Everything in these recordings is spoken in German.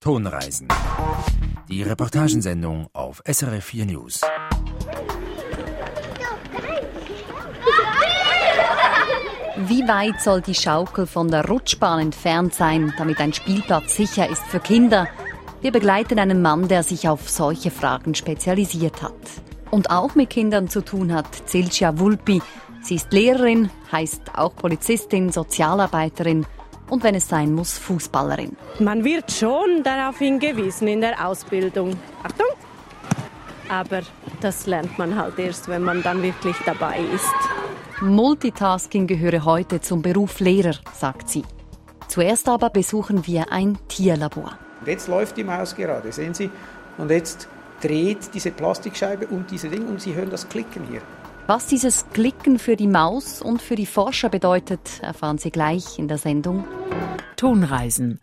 Tonreisen. Die Reportagensendung auf SRF 4 News. Wie weit soll die Schaukel von der Rutschbahn entfernt sein, damit ein Spielplatz sicher ist für Kinder? Wir begleiten einen Mann, der sich auf solche Fragen spezialisiert hat. Und auch mit Kindern zu tun hat Zilcia Vulpi. Sie ist Lehrerin, heißt auch Polizistin, Sozialarbeiterin und wenn es sein muss, Fußballerin. Man wird schon darauf hingewiesen in der Ausbildung. Achtung! Aber das lernt man halt erst, wenn man dann wirklich dabei ist. Multitasking gehöre heute zum Beruf Lehrer, sagt sie. Zuerst aber besuchen wir ein Tierlabor. Und jetzt läuft die Maus gerade, sehen Sie? Und jetzt dreht diese Plastikscheibe und diese Ding und Sie hören das Klicken hier. Was dieses Klicken für die Maus und für die Forscher bedeutet, erfahren Sie gleich in der Sendung Tonreisen.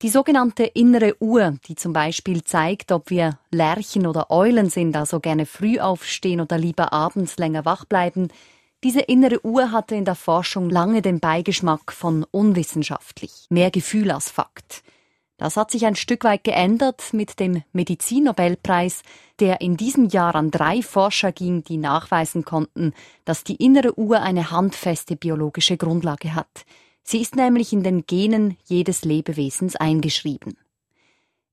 Die sogenannte innere Uhr, die zum Beispiel zeigt, ob wir Lerchen oder Eulen sind, also gerne früh aufstehen oder lieber abends länger wach bleiben, diese innere Uhr hatte in der Forschung lange den Beigeschmack von unwissenschaftlich, mehr Gefühl als Fakt. Das hat sich ein Stück weit geändert mit dem Medizinnobelpreis, der in diesem Jahr an drei Forscher ging, die nachweisen konnten, dass die innere Uhr eine handfeste biologische Grundlage hat. Sie ist nämlich in den Genen jedes Lebewesens eingeschrieben.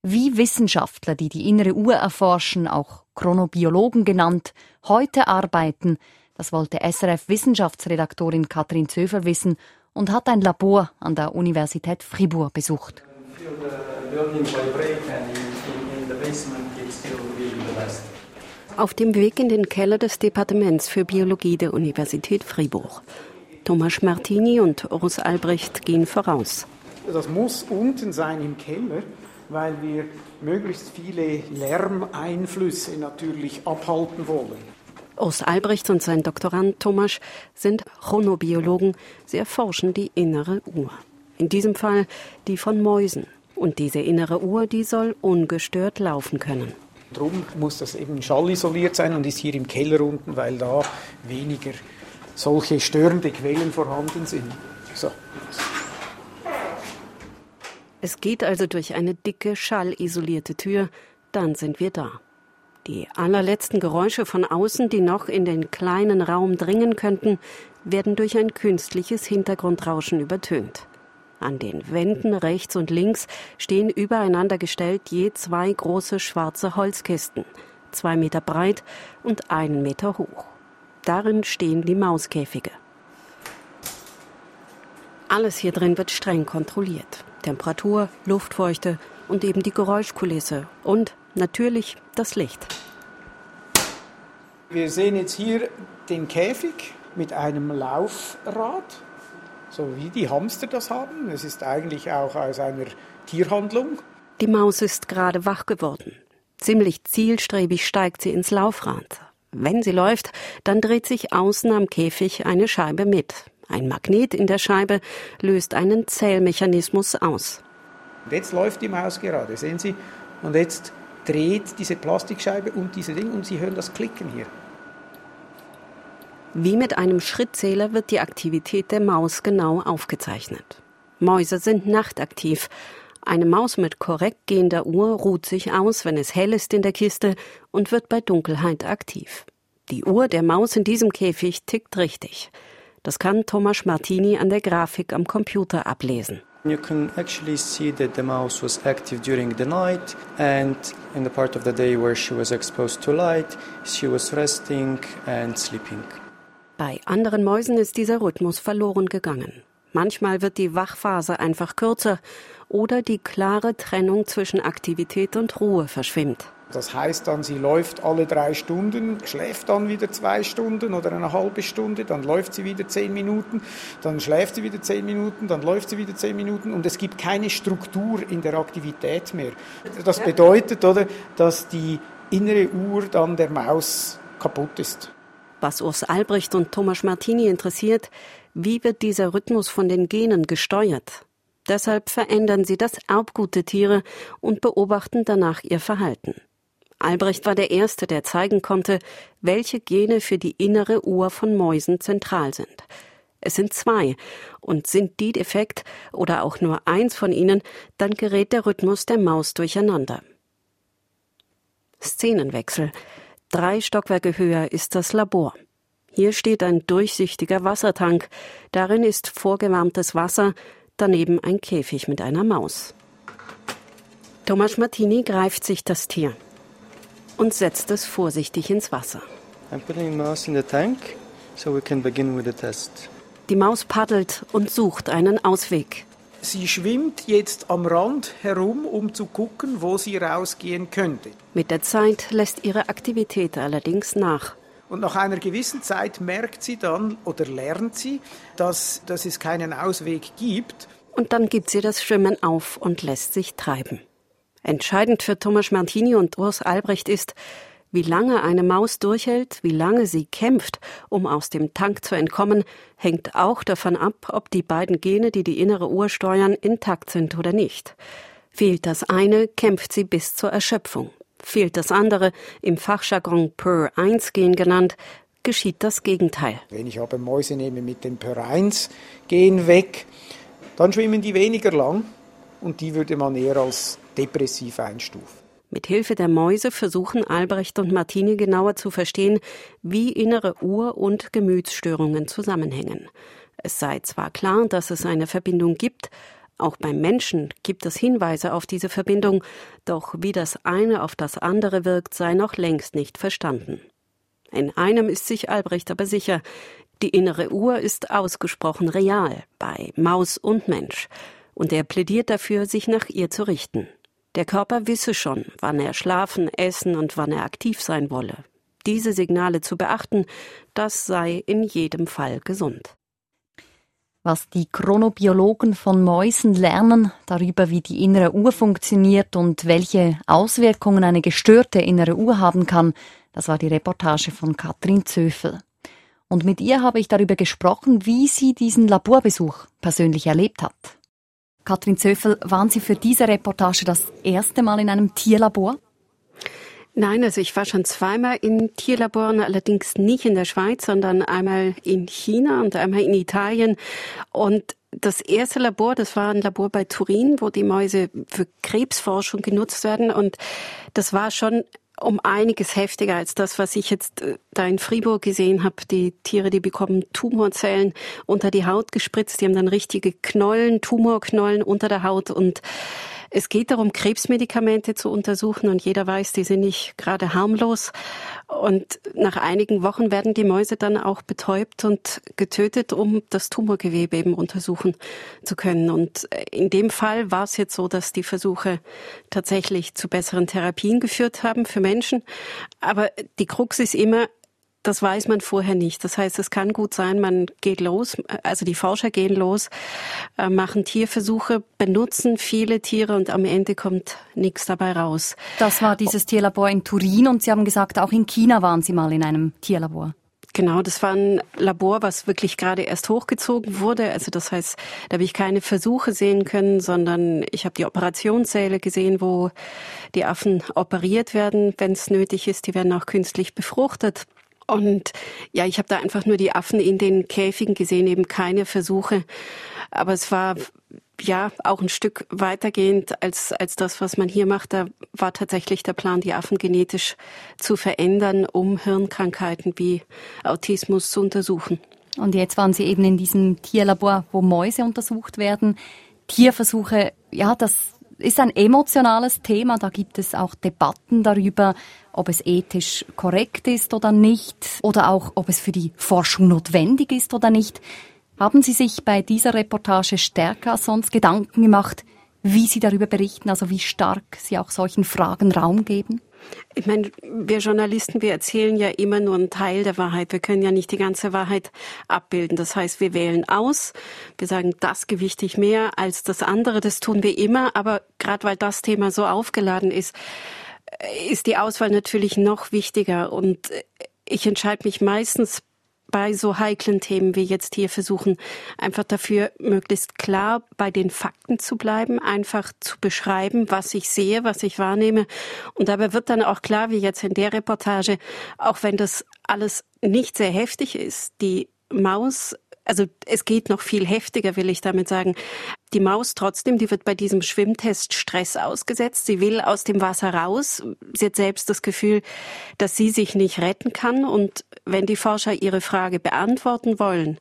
Wie Wissenschaftler, die die innere Uhr erforschen, auch Chronobiologen genannt, heute arbeiten, das wollte SRF Wissenschaftsredaktorin Katrin Zöfer wissen und hat ein Labor an der Universität Fribourg besucht. Auf dem Weg in den Keller des Departements für Biologie der Universität Fribourg. Thomas Martini und Urs Albrecht gehen voraus. Das muss unten sein im Keller, weil wir möglichst viele Lärmeinflüsse natürlich abhalten wollen. Urs Albrecht und sein Doktorand Thomas sind Chronobiologen. Sie erforschen die innere Uhr. In diesem Fall die von Mäusen. Und diese innere Uhr, die soll ungestört laufen können. Darum muss das eben schallisoliert sein und ist hier im Keller unten, weil da weniger solche störende Quellen vorhanden sind. So. Es geht also durch eine dicke, schallisolierte Tür, dann sind wir da. Die allerletzten Geräusche von außen, die noch in den kleinen Raum dringen könnten, werden durch ein künstliches Hintergrundrauschen übertönt. An den Wänden rechts und links stehen übereinander gestellt je zwei große schwarze Holzkisten, zwei Meter breit und einen Meter hoch. Darin stehen die Mauskäfige. Alles hier drin wird streng kontrolliert. Temperatur, Luftfeuchte und eben die Geräuschkulisse und natürlich das Licht. Wir sehen jetzt hier den Käfig mit einem Laufrad so wie die Hamster das haben. Es ist eigentlich auch aus einer Tierhandlung. Die Maus ist gerade wach geworden. Ziemlich zielstrebig steigt sie ins Laufrad. Wenn sie läuft, dann dreht sich außen am Käfig eine Scheibe mit. Ein Magnet in der Scheibe löst einen Zählmechanismus aus. Und jetzt läuft die Maus gerade, sehen Sie? Und jetzt dreht diese Plastikscheibe und diese Ding und Sie hören das Klicken hier. Wie mit einem Schrittzähler wird die Aktivität der Maus genau aufgezeichnet. Mäuse sind nachtaktiv. Eine Maus mit korrekt gehender Uhr ruht sich aus, wenn es hell ist in der Kiste und wird bei Dunkelheit aktiv. Die Uhr der Maus in diesem Käfig tickt richtig. Das kann Thomas Martini an der Grafik am Computer ablesen. You can actually see that the mouse was active during the night, and in the part of the day where she was exposed to light, she was resting and sleeping. Bei anderen Mäusen ist dieser Rhythmus verloren gegangen. Manchmal wird die Wachphase einfach kürzer oder die klare Trennung zwischen Aktivität und Ruhe verschwimmt. Das heißt dann, sie läuft alle drei Stunden, schläft dann wieder zwei Stunden oder eine halbe Stunde, dann läuft sie wieder zehn Minuten, dann schläft sie wieder zehn Minuten, dann läuft sie wieder zehn Minuten und es gibt keine Struktur in der Aktivität mehr. Das bedeutet, oder, dass die innere Uhr dann der Maus kaputt ist. Was Urs Albrecht und Thomas Martini interessiert, wie wird dieser Rhythmus von den Genen gesteuert? Deshalb verändern sie das Erbgut der Tiere und beobachten danach ihr Verhalten. Albrecht war der Erste, der zeigen konnte, welche Gene für die innere Uhr von Mäusen zentral sind. Es sind zwei. Und sind die defekt oder auch nur eins von ihnen, dann gerät der Rhythmus der Maus durcheinander. Szenenwechsel. Drei Stockwerke höher ist das Labor. Hier steht ein durchsichtiger Wassertank. Darin ist vorgewärmtes Wasser, daneben ein Käfig mit einer Maus. Thomas Martini greift sich das Tier und setzt es vorsichtig ins Wasser. I'm putting the mouse in the tank so we can begin with the test. Die Maus paddelt und sucht einen Ausweg. Sie schwimmt jetzt am Rand herum, um zu gucken, wo sie rausgehen könnte. Mit der Zeit lässt ihre Aktivität allerdings nach. Und nach einer gewissen Zeit merkt sie dann oder lernt sie, dass, dass es keinen Ausweg gibt. Und dann gibt sie das Schwimmen auf und lässt sich treiben. Entscheidend für Thomas Martini und Urs Albrecht ist, wie lange eine Maus durchhält, wie lange sie kämpft, um aus dem Tank zu entkommen, hängt auch davon ab, ob die beiden Gene, die die innere Uhr steuern, intakt sind oder nicht. Fehlt das eine, kämpft sie bis zur Erschöpfung. Fehlt das andere, im Fachjargon Per 1 Gen genannt, geschieht das Gegenteil. Wenn ich aber Mäuse nehme mit dem Per 1 Gen weg, dann schwimmen die weniger lang und die würde man eher als depressiv einstufen. Mit Hilfe der Mäuse versuchen Albrecht und Martini genauer zu verstehen, wie innere Uhr- und Gemütsstörungen zusammenhängen. Es sei zwar klar, dass es eine Verbindung gibt, auch beim Menschen gibt es Hinweise auf diese Verbindung, doch wie das eine auf das andere wirkt, sei noch längst nicht verstanden. In einem ist sich Albrecht aber sicher, die innere Uhr ist ausgesprochen real bei Maus und Mensch, und er plädiert dafür, sich nach ihr zu richten. Der Körper wisse schon, wann er schlafen, essen und wann er aktiv sein wolle. Diese Signale zu beachten, das sei in jedem Fall gesund. Was die Chronobiologen von Mäusen lernen darüber, wie die innere Uhr funktioniert und welche Auswirkungen eine gestörte innere Uhr haben kann, das war die Reportage von Katrin Zöfel. Und mit ihr habe ich darüber gesprochen, wie sie diesen Laborbesuch persönlich erlebt hat. Katrin Zöffel, waren Sie für diese Reportage das erste Mal in einem Tierlabor? Nein, also ich war schon zweimal in Tierlaboren, allerdings nicht in der Schweiz, sondern einmal in China und einmal in Italien. Und das erste Labor, das war ein Labor bei Turin, wo die Mäuse für Krebsforschung genutzt werden. Und das war schon um einiges heftiger als das, was ich jetzt äh, da in Fribourg gesehen habe. Die Tiere, die bekommen Tumorzellen unter die Haut gespritzt, die haben dann richtige Knollen, Tumorknollen unter der Haut und es geht darum, Krebsmedikamente zu untersuchen und jeder weiß, die sind nicht gerade harmlos. Und nach einigen Wochen werden die Mäuse dann auch betäubt und getötet, um das Tumorgewebe eben untersuchen zu können. Und in dem Fall war es jetzt so, dass die Versuche tatsächlich zu besseren Therapien geführt haben für Menschen. Aber die Krux ist immer, das weiß man vorher nicht. Das heißt, es kann gut sein, man geht los, also die Forscher gehen los, äh, machen Tierversuche, benutzen viele Tiere und am Ende kommt nichts dabei raus. Das war dieses Tierlabor in Turin und Sie haben gesagt, auch in China waren Sie mal in einem Tierlabor. Genau, das war ein Labor, was wirklich gerade erst hochgezogen wurde. Also das heißt, da habe ich keine Versuche sehen können, sondern ich habe die Operationssäle gesehen, wo die Affen operiert werden, wenn es nötig ist. Die werden auch künstlich befruchtet. Und ja, ich habe da einfach nur die Affen in den Käfigen gesehen, eben keine Versuche. Aber es war ja auch ein Stück weitergehend als, als das, was man hier macht. Da war tatsächlich der Plan, die Affen genetisch zu verändern, um Hirnkrankheiten wie Autismus zu untersuchen. Und jetzt waren Sie eben in diesem Tierlabor, wo Mäuse untersucht werden. Tierversuche, ja, das ist ein emotionales Thema. Da gibt es auch Debatten darüber, ob es ethisch korrekt ist oder nicht oder auch, ob es für die Forschung notwendig ist oder nicht. Haben Sie sich bei dieser Reportage stärker als sonst Gedanken gemacht, wie Sie darüber berichten, also wie stark Sie auch solchen Fragen Raum geben? Ich meine, wir Journalisten, wir erzählen ja immer nur einen Teil der Wahrheit. Wir können ja nicht die ganze Wahrheit abbilden. Das heißt, wir wählen aus. Wir sagen, das gewichte ich mehr als das andere. Das tun wir immer. Aber gerade weil das Thema so aufgeladen ist, ist die Auswahl natürlich noch wichtiger. Und ich entscheide mich meistens bei so heiklen Themen wie jetzt hier versuchen, einfach dafür möglichst klar bei den Fakten zu bleiben, einfach zu beschreiben, was ich sehe, was ich wahrnehme. Und dabei wird dann auch klar, wie jetzt in der Reportage, auch wenn das alles nicht sehr heftig ist, die Maus Also es geht noch viel heftiger, will ich damit sagen. Die Maus trotzdem, die wird bei diesem Schwimmtest Stress ausgesetzt. Sie will aus dem Wasser raus. Sie hat selbst das Gefühl, dass sie sich nicht retten kann. Und wenn die Forscher ihre Frage beantworten wollen,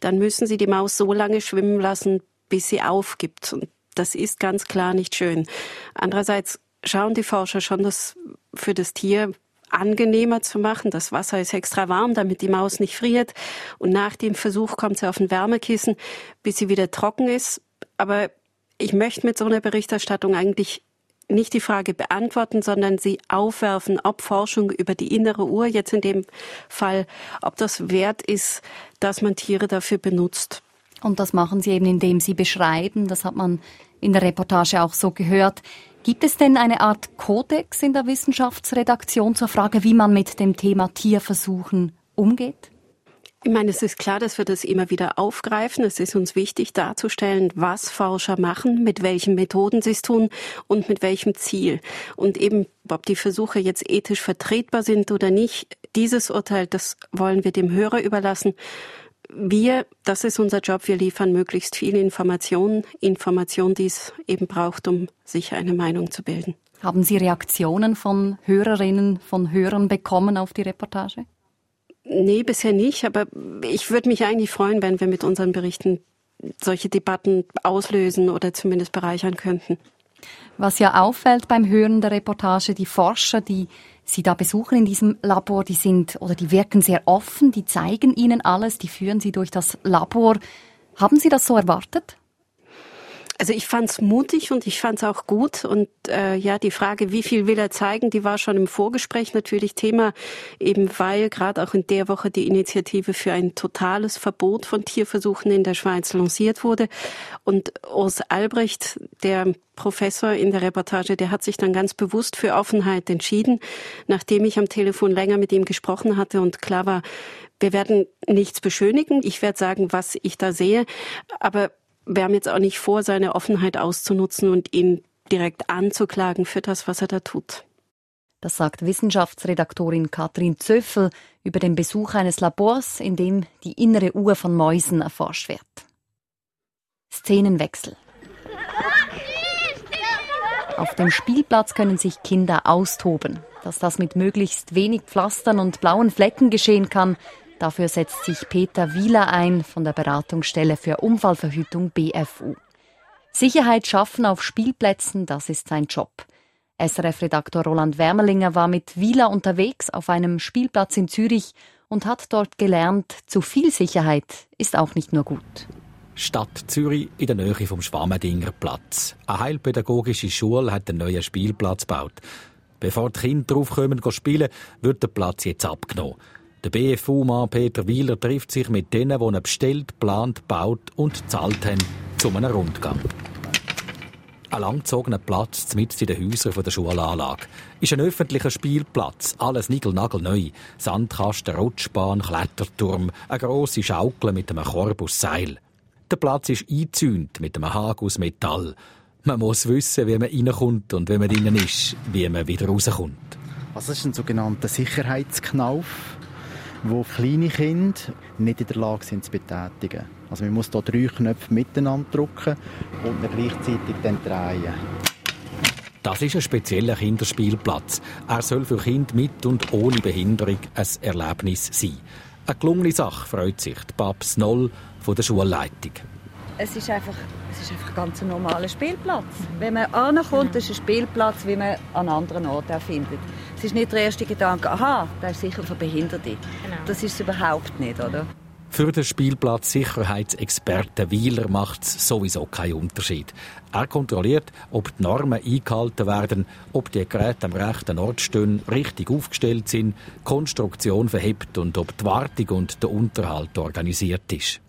dann müssen sie die Maus so lange schwimmen lassen, bis sie aufgibt. Und das ist ganz klar nicht schön. Andererseits schauen die Forscher schon, dass für das Tier angenehmer zu machen. Das Wasser ist extra warm, damit die Maus nicht friert. Und nach dem Versuch kommt sie auf ein Wärmekissen, bis sie wieder trocken ist. Aber ich möchte mit so einer Berichterstattung eigentlich nicht die Frage beantworten, sondern sie aufwerfen, ob Forschung über die innere Uhr, jetzt in dem Fall, ob das wert ist, dass man Tiere dafür benutzt. Und das machen Sie eben, indem Sie beschreiben, das hat man in der Reportage auch so gehört, Gibt es denn eine Art Kodex in der Wissenschaftsredaktion zur Frage, wie man mit dem Thema Tierversuchen umgeht? Ich meine, es ist klar, dass wir das immer wieder aufgreifen. Es ist uns wichtig darzustellen, was Forscher machen, mit welchen Methoden sie es tun und mit welchem Ziel. Und eben, ob die Versuche jetzt ethisch vertretbar sind oder nicht, dieses Urteil, das wollen wir dem Hörer überlassen wir, das ist unser Job, wir liefern möglichst viele Informationen, Informationen, die es eben braucht, um sich eine Meinung zu bilden. Haben Sie Reaktionen von Hörerinnen, von Hörern bekommen auf die Reportage? Nee, bisher nicht, aber ich würde mich eigentlich freuen, wenn wir mit unseren Berichten solche Debatten auslösen oder zumindest bereichern könnten. Was ja auffällt beim Hören der Reportage, die Forscher, die Sie da besuchen in diesem Labor, die sind oder die wirken sehr offen, die zeigen Ihnen alles, die führen Sie durch das Labor. Haben Sie das so erwartet? Also ich fand's mutig und ich fand's auch gut. Und äh, ja, die Frage, wie viel will er zeigen, die war schon im Vorgespräch natürlich Thema, eben weil gerade auch in der Woche die Initiative für ein totales Verbot von Tierversuchen in der Schweiz lanciert wurde. Und Urs Albrecht, der Professor in der Reportage, der hat sich dann ganz bewusst für Offenheit entschieden, nachdem ich am Telefon länger mit ihm gesprochen hatte und klar war, wir werden nichts beschönigen. Ich werde sagen, was ich da sehe. Aber wir haben jetzt auch nicht vor, seine Offenheit auszunutzen und ihn direkt anzuklagen für das, was er da tut. Das sagt Wissenschaftsredaktorin Katrin Zöffel über den Besuch eines Labors, in dem die innere Uhr von Mäusen erforscht wird. Szenenwechsel. Auf dem Spielplatz können sich Kinder austoben. Dass das mit möglichst wenig Pflastern und blauen Flecken geschehen kann, Dafür setzt sich Peter Wieler ein von der Beratungsstelle für Unfallverhütung BFU. Sicherheit schaffen auf Spielplätzen, das ist sein Job. SRF-Redaktor Roland Wermelinger war mit Wieler unterwegs auf einem Spielplatz in Zürich und hat dort gelernt, zu viel Sicherheit ist auch nicht nur gut. Stadt Zürich in der Nähe vom Schwammendinger Platz. Eine heilpädagogische Schule hat einen neuen Spielplatz gebaut. Bevor die Kinder draufkommen spielen, wird der Platz jetzt abgenommen. Der BFU-Mann Peter Wieler trifft sich mit denen, die bestellt, plant, baut und zahlt haben, zu einem Rundgang. Ein langgezogener Platz mitten in den Häusern der Schulanlage. Ist ein öffentlicher Spielplatz, alles nigelnagelneu. Sandkasten, Rutschbahn, Kletterturm, eine grosse Schaukel mit einem Korb aus Seil. Der Platz ist eingezäunt mit einem Haken aus Metall. Man muss wissen, wie man reinkommt und wenn man drinnen ist, wie man wieder rauskommt. Was ist ein sogenannter Sicherheitsknauf? Wo kleine Kinder nicht in der Lage sind zu betätigen. Also man muss hier drei Knöpfe miteinander drücken und dann gleichzeitig dann drehen. Das ist ein spezieller Kinderspielplatz. Er soll für Kinder mit und ohne Behinderung ein Erlebnis sein. Eine gelungene Sache freut sich die Babs Noll von der Schulleitung. Es ist einfach, es ist einfach ganz ein normaler Spielplatz. Wenn man ankommt, ist ein Spielplatz, wie man an anderen Orten findet. Es ist nicht der erste Gedanke, aha, der ist sicher für Behinderte. Genau. Das ist es überhaupt nicht, oder? Für den Spielplatz Sicherheitsexperte Wieler macht es sowieso keinen Unterschied. Er kontrolliert, ob die Normen eingehalten werden, ob die Geräte am rechten Ort stehen, richtig aufgestellt sind, Konstruktion verhebt und ob die Wartung und der Unterhalt organisiert ist.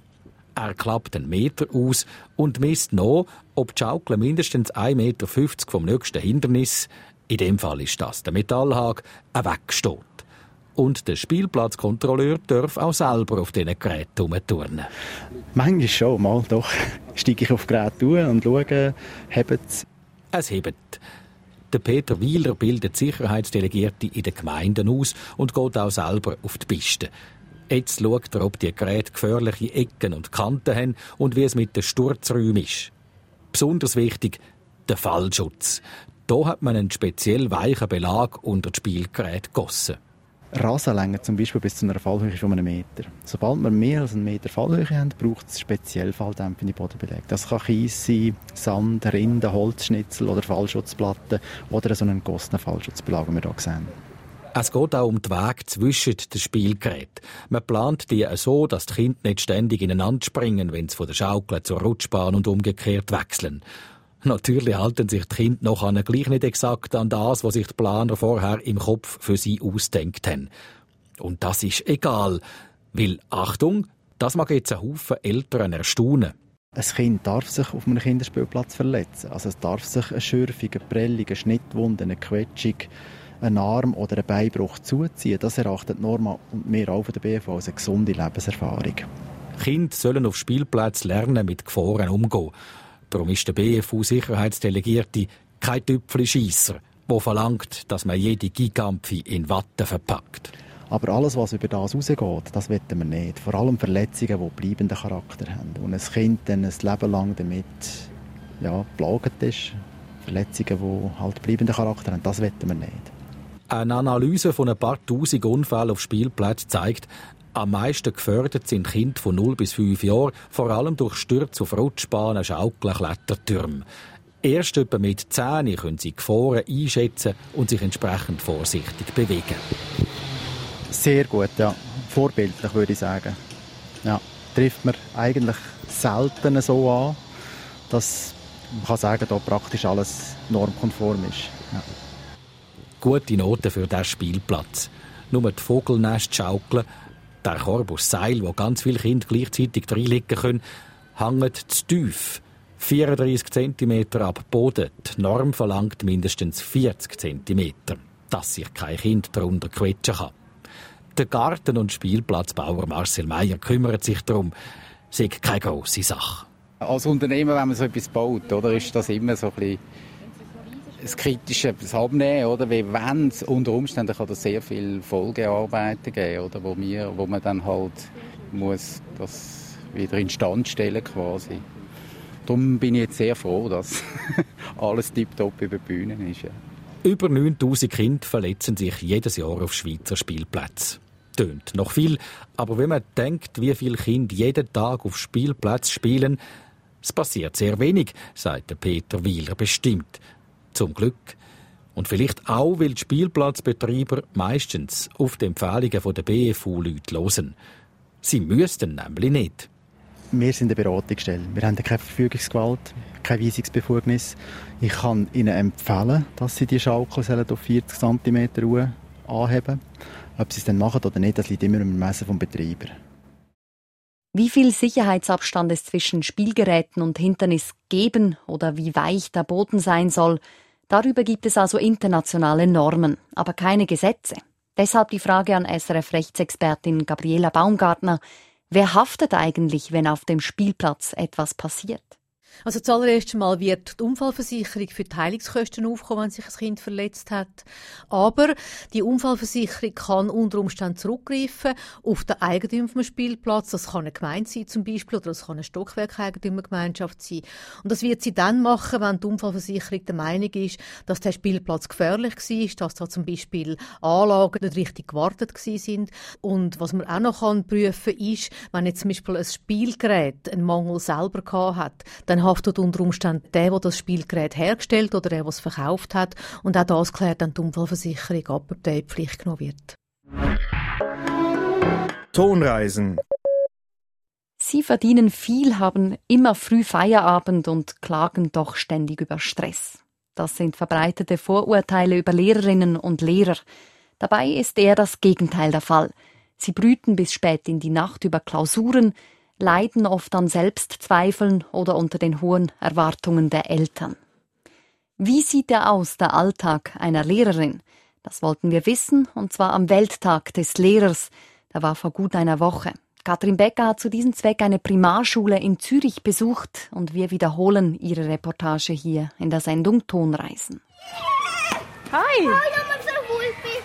Er klappt einen Meter aus und misst noch, ob die Schaukel mindestens 1,50 Meter vom nächsten Hindernis, in dem Fall ist das der Metallhag, wegsteht. Und der Spielplatzkontrolleur darf auch selber auf diesen Geräten rumturnen. Manchmal schon, mal doch. Steige ich auf Gerät und schaue, hebt es. Es hebt. Der Peter Wieler bildet Sicherheitsdelegierte in den Gemeinden aus und geht auch selber auf die Piste. Jetzt schaut er, ob die Geräte gefährliche Ecken und Kanten haben und wie es mit den Sturzräumen ist. Besonders wichtig, der Fallschutz. Da hat man einen speziell weichen Belag unter das Spielgerät gegossen. Rasenlänge zum Beispiel bis zu einer Fallhöhe von einem Meter. Sobald wir mehr als einen Meter Fallhöhe haben, braucht es speziell falldämpfende Bodenbeläge. Das kann Kies sein, Sand, Rinden, Holzschnitzel oder Fallschutzplatten oder so einen gegossenen Fallschutzbelag, wie wir hier sehen. Es geht auch um den Weg zwischen den Spielgeräten. Man plant die so, dass die Kinder nicht ständig ineinander springen, wenn sie von der Schaukel zur Rutschbahn und umgekehrt wechseln. Natürlich halten sich die Kinder noch gleich nicht exakt an das, was sich die Planer vorher im Kopf für sie ausdenkt haben. Und das ist egal, weil, Achtung, das mag jetzt einen Haufen Eltern erstaunen. Ein Kind darf sich auf einem Kinderspielplatz verletzen. Also es darf sich eine Schürfung, eine Prellung, eine Schnittwunde, eine Quetschung, ein Arm oder ein Beinbruch zuziehen. Das erachtet Norma und wir auch von der BV als eine gesunde Lebenserfahrung. Kinder sollen auf Spielplätzen lernen, mit Gefahren umzugehen. Darum ist der BFU-Sicherheitsdelegierte kein Tüpfelschießer, der verlangt, dass man jede Gigampfi in Watte verpackt. Aber alles, was über das rausgeht, das wollen wir nicht. Vor allem Verletzungen, die bleibenden Charakter haben. Und ein Kind dann ein Leben lang damit ja, belagert ist. Verletzungen, die halt bleibenden Charakter haben, das wollen wir nicht. Eine Analyse von ein paar tausend Unfällen auf Spielplätzen zeigt, am meisten gefördert sind Kinder von 0 bis 5 Jahren, vor allem durch Stürze auf Rutschbahnen, Schaukeln, Klettertürme. Erst etwa mit 10 können sie Gefahren einschätzen und sich entsprechend vorsichtig bewegen. Sehr gut, ja. Vorbildlich würde ich sagen. Ja, trifft man eigentlich selten so an, dass man kann sagen, da praktisch alles normkonform ist. Ja. Gute Noten für diesen Spielplatz. Nur die Vogelnest schaukeln der Korb aus Seil, wo ganz viele Kinder gleichzeitig reinliegen können, hängt zu tief. 34 cm ab Boden. Die Norm verlangt mindestens 40 cm, dass sich kein Kind darunter quetschen kann. Der Garten- und Spielplatzbauer Marcel Meyer kümmert sich darum. Ist keine grosse Sache. Als Unternehmer, wenn man so etwas baut, oder, ist das immer so ein bisschen das Kritische das Abnehmen, oder? Weil wenn es unter Umständen kann das sehr viel Folgearbeiten geben, oder? Wo, wir, wo man dann halt muss das wieder instand stellen quasi. Darum bin ich jetzt sehr froh, dass alles tiptop über die Bühne ist. Ja. Über 9000 Kinder verletzen sich jedes Jahr auf Schweizer Spielplätzen. Tönt noch viel, aber wenn man denkt, wie viele Kinder jeden Tag auf Spielplatz spielen, es passiert sehr wenig, sagt Peter Wieler bestimmt. Zum Glück. Und vielleicht auch, weil die Spielplatzbetreiber meistens auf die Empfehlungen der BFU-Leute hören. Sie müssten nämlich nicht. Wir sind eine Beratungsstelle. Wir haben keine Verfügungsgewalt, keine Weisungsbefugnis. Ich kann Ihnen empfehlen, dass Sie die Schaukel auf 40 cm Ruhe anheben. Ob Sie es dann machen oder nicht, das liegt immer im Messen vom Betreiber. Wie viel Sicherheitsabstand es zwischen Spielgeräten und Hindernis geben oder wie weich der Boden sein soll, Darüber gibt es also internationale Normen, aber keine Gesetze. Deshalb die Frage an SRF-Rechtsexpertin Gabriela Baumgartner. Wer haftet eigentlich, wenn auf dem Spielplatz etwas passiert? Also zuallererst einmal wird die Unfallversicherung für die Heilungskosten aufkommen, wenn sich ein Kind verletzt hat. Aber die Unfallversicherung kann unter Umständen zurückgreifen auf den Eigentümer vom Spielplatz. Das kann eine Gemeinde sein zum Beispiel oder das kann eine Stockwerkeigentümergemeinschaft sein. Und das wird sie dann machen, wenn die Unfallversicherung der Meinung ist, dass der Spielplatz gefährlich war, dass da zum Beispiel Anlagen nicht richtig gewartet sind. Und was man auch noch kann prüfen ist, wenn jetzt zum Beispiel ein Spielgerät einen Mangel selber gehabt hat, dann haftet unter Umständen der, der das Spielgerät hergestellt oder der, der es verkauft hat. Und auch das klärt dann die Unfallversicherung ab, ob der in Pflicht genommen wird. Tonreisen. Sie verdienen viel, haben immer früh Feierabend und klagen doch ständig über Stress. Das sind verbreitete Vorurteile über Lehrerinnen und Lehrer. Dabei ist eher das Gegenteil der Fall. Sie brüten bis spät in die Nacht über Klausuren, leiden oft an Selbstzweifeln oder unter den hohen Erwartungen der Eltern. Wie sieht er aus, der Alltag einer Lehrerin? Das wollten wir wissen, und zwar am Welttag des Lehrers. Der war vor gut einer Woche. Katrin Becker hat zu diesem Zweck eine Primarschule in Zürich besucht und wir wiederholen ihre Reportage hier in der Sendung Tonreisen. Hi! Hi,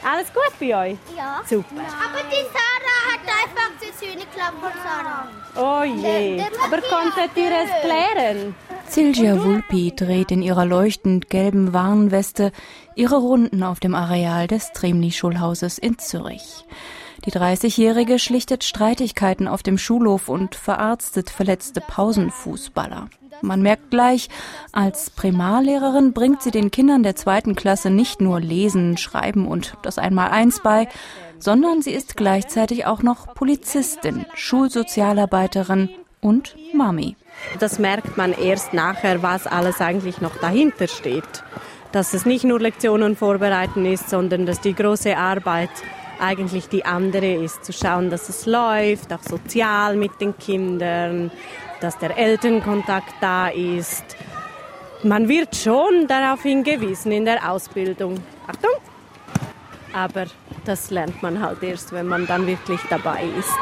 Alles gut bei euch? Ja. Super. Aber die Sarah hat einfach die Zähne geklappt von Sarah. Oh je. Aber konntet ihr es klären? Silvia Vulpi dreht in ihrer leuchtend gelben Warnweste ihre Runden auf dem Areal des Tremli-Schulhauses in Zürich. Die 30-Jährige schlichtet Streitigkeiten auf dem Schulhof und verarztet verletzte Pausenfußballer. Man merkt gleich, als Primarlehrerin bringt sie den Kindern der zweiten Klasse nicht nur Lesen, Schreiben und das Einmaleins bei, sondern sie ist gleichzeitig auch noch Polizistin, Schulsozialarbeiterin und Mami. Das merkt man erst nachher, was alles eigentlich noch dahinter steht. Dass es nicht nur Lektionen vorbereiten ist, sondern dass die große Arbeit eigentlich die andere ist. Zu schauen, dass es läuft, auch sozial mit den Kindern, dass der Elternkontakt da ist. Man wird schon darauf hingewiesen in der Ausbildung. Achtung! Aber das lernt man halt erst, wenn man dann wirklich dabei ist.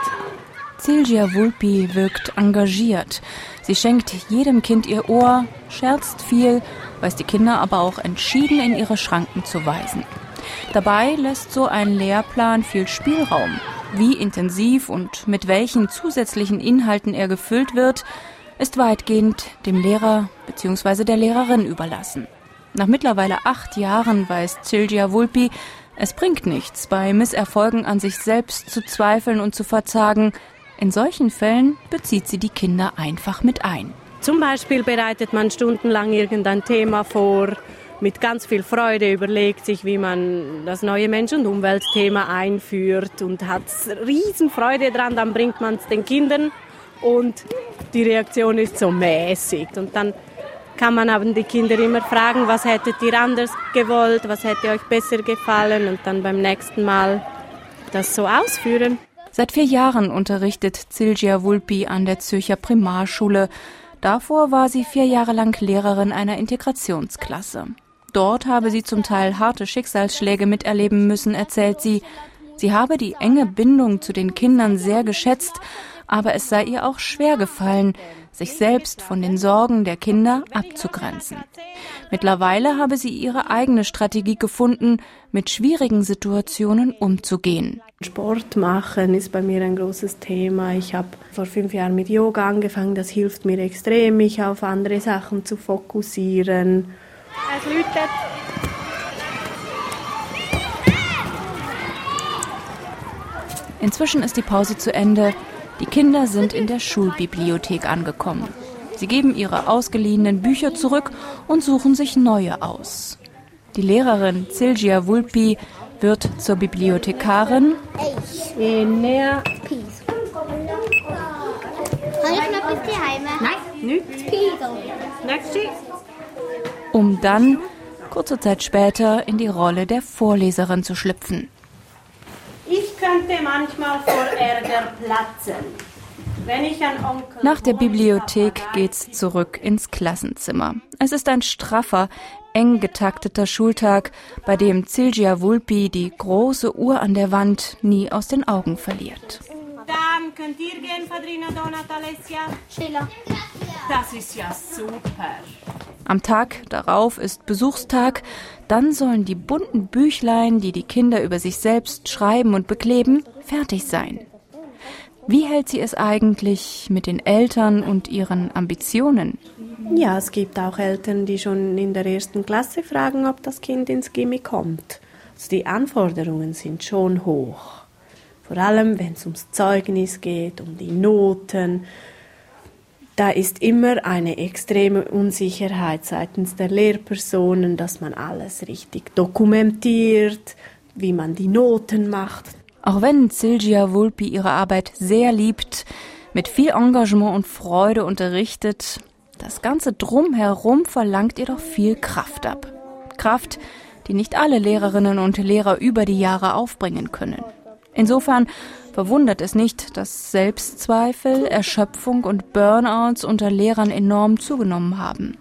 Silvia Vulpi wirkt engagiert. Sie schenkt jedem Kind ihr Ohr, scherzt viel, weiß die Kinder aber auch entschieden in ihre Schranken zu weisen. Dabei lässt so ein Lehrplan viel Spielraum. Wie intensiv und mit welchen zusätzlichen Inhalten er gefüllt wird, ist weitgehend dem Lehrer bzw. der Lehrerin überlassen. Nach mittlerweile acht Jahren weiß Silvia Vulpi, es bringt nichts, bei Misserfolgen an sich selbst zu zweifeln und zu verzagen. In solchen Fällen bezieht sie die Kinder einfach mit ein. Zum Beispiel bereitet man stundenlang irgendein Thema vor, mit ganz viel Freude überlegt sich, wie man das neue Mensch- und Umweltthema einführt und hat Riesenfreude dran. Dann bringt man es den Kindern und die Reaktion ist so mäßig. Und dann kann man aber die Kinder immer fragen, was hättet ihr anders gewollt, was hätte euch besser gefallen und dann beim nächsten Mal das so ausführen. Seit vier Jahren unterrichtet Silvia Vulpi an der Zürcher Primarschule. Davor war sie vier Jahre lang Lehrerin einer Integrationsklasse. Dort habe sie zum Teil harte Schicksalsschläge miterleben müssen, erzählt sie. Sie habe die enge Bindung zu den Kindern sehr geschätzt, aber es sei ihr auch schwer gefallen, sich selbst von den Sorgen der Kinder abzugrenzen. Mittlerweile habe sie ihre eigene Strategie gefunden, mit schwierigen Situationen umzugehen. Sport machen ist bei mir ein großes Thema. Ich habe vor fünf Jahren mit Yoga angefangen. Das hilft mir extrem, mich auf andere Sachen zu fokussieren. Es läutet. Inzwischen ist die Pause zu Ende. Die Kinder sind in der Schulbibliothek angekommen. Sie geben ihre ausgeliehenen Bücher zurück und suchen sich neue aus. Die Lehrerin Silvia Vulpi wird zur Bibliothekarin. Nein, nichts. Peas. Um dann kurze Zeit später in die Rolle der Vorleserin zu schlüpfen. Ich könnte manchmal vor Ärger platzen. Nach der Bibliothek geht's zurück ins Klassenzimmer. Es ist ein straffer, eng getakteter Schultag, bei dem Silvia Vulpi die große Uhr an der Wand nie aus den Augen verliert. Dann könnt ihr gehen, Padrina Donat Alessia. Sheila. Das ist ja super. Am Tag darauf ist Besuchstag, dann sollen die bunten Büchlein, die die Kinder über sich selbst schreiben und bekleben, fertig sein. Wie hält sie es eigentlich mit den Eltern und ihren Ambitionen? Ja, es gibt auch Eltern, die schon in der ersten Klasse fragen, ob das Kind ins Gimmi kommt. Also die Anforderungen sind schon hoch. Vor allem, wenn es ums Zeugnis geht, um die Noten. Da ist immer eine extreme Unsicherheit seitens der Lehrpersonen, dass man alles richtig dokumentiert, wie man die Noten macht. Auch wenn Silvia Vulpi ihre Arbeit sehr liebt, mit viel Engagement und Freude unterrichtet, das ganze Drumherum verlangt ihr doch viel Kraft ab. Kraft, die nicht alle Lehrerinnen und Lehrer über die Jahre aufbringen können. Insofern verwundert es nicht, dass Selbstzweifel, Erschöpfung und Burnouts unter Lehrern enorm zugenommen haben.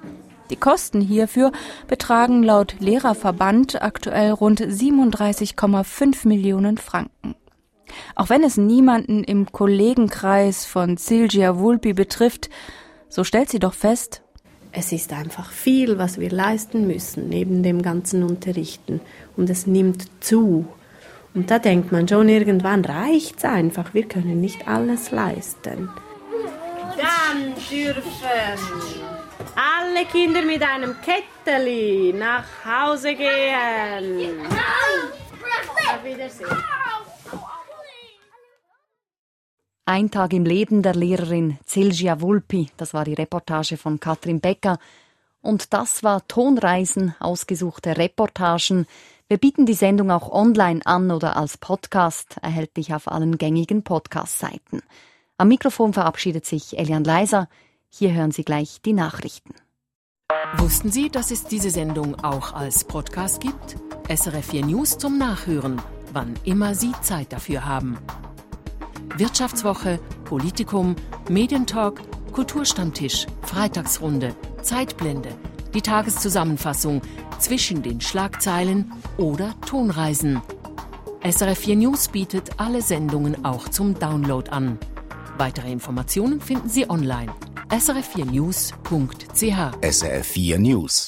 Die Kosten hierfür betragen laut Lehrerverband aktuell rund 37,5 Millionen Franken. Auch wenn es niemanden im Kollegenkreis von Silvia Vulpi betrifft, so stellt sie doch fest, es ist einfach viel, was wir leisten müssen neben dem ganzen Unterrichten. Und es nimmt zu. Und da denkt man schon, irgendwann reicht es einfach. Wir können nicht alles leisten. Dann dürfen alle Kinder mit einem Ketteli nach Hause gehen. Auf Wiedersehen. Ein Tag im Leben der Lehrerin Silgia Vulpi, das war die Reportage von Katrin Becker. Und das war Tonreisen, ausgesuchte Reportagen. Wir bieten die Sendung auch online an oder als Podcast, erhältlich auf allen gängigen Podcast-Seiten. Am Mikrofon verabschiedet sich Elian Leiser. Hier hören Sie gleich die Nachrichten. Wussten Sie, dass es diese Sendung auch als Podcast gibt? SRF4 News zum Nachhören, wann immer Sie Zeit dafür haben. Wirtschaftswoche, Politikum, Medientalk, Kulturstammtisch, Freitagsrunde, Zeitblende, die Tageszusammenfassung zwischen den Schlagzeilen oder Tonreisen. SRF4 News bietet alle Sendungen auch zum Download an. Weitere Informationen finden Sie online srf4news.ch. SRF4 News.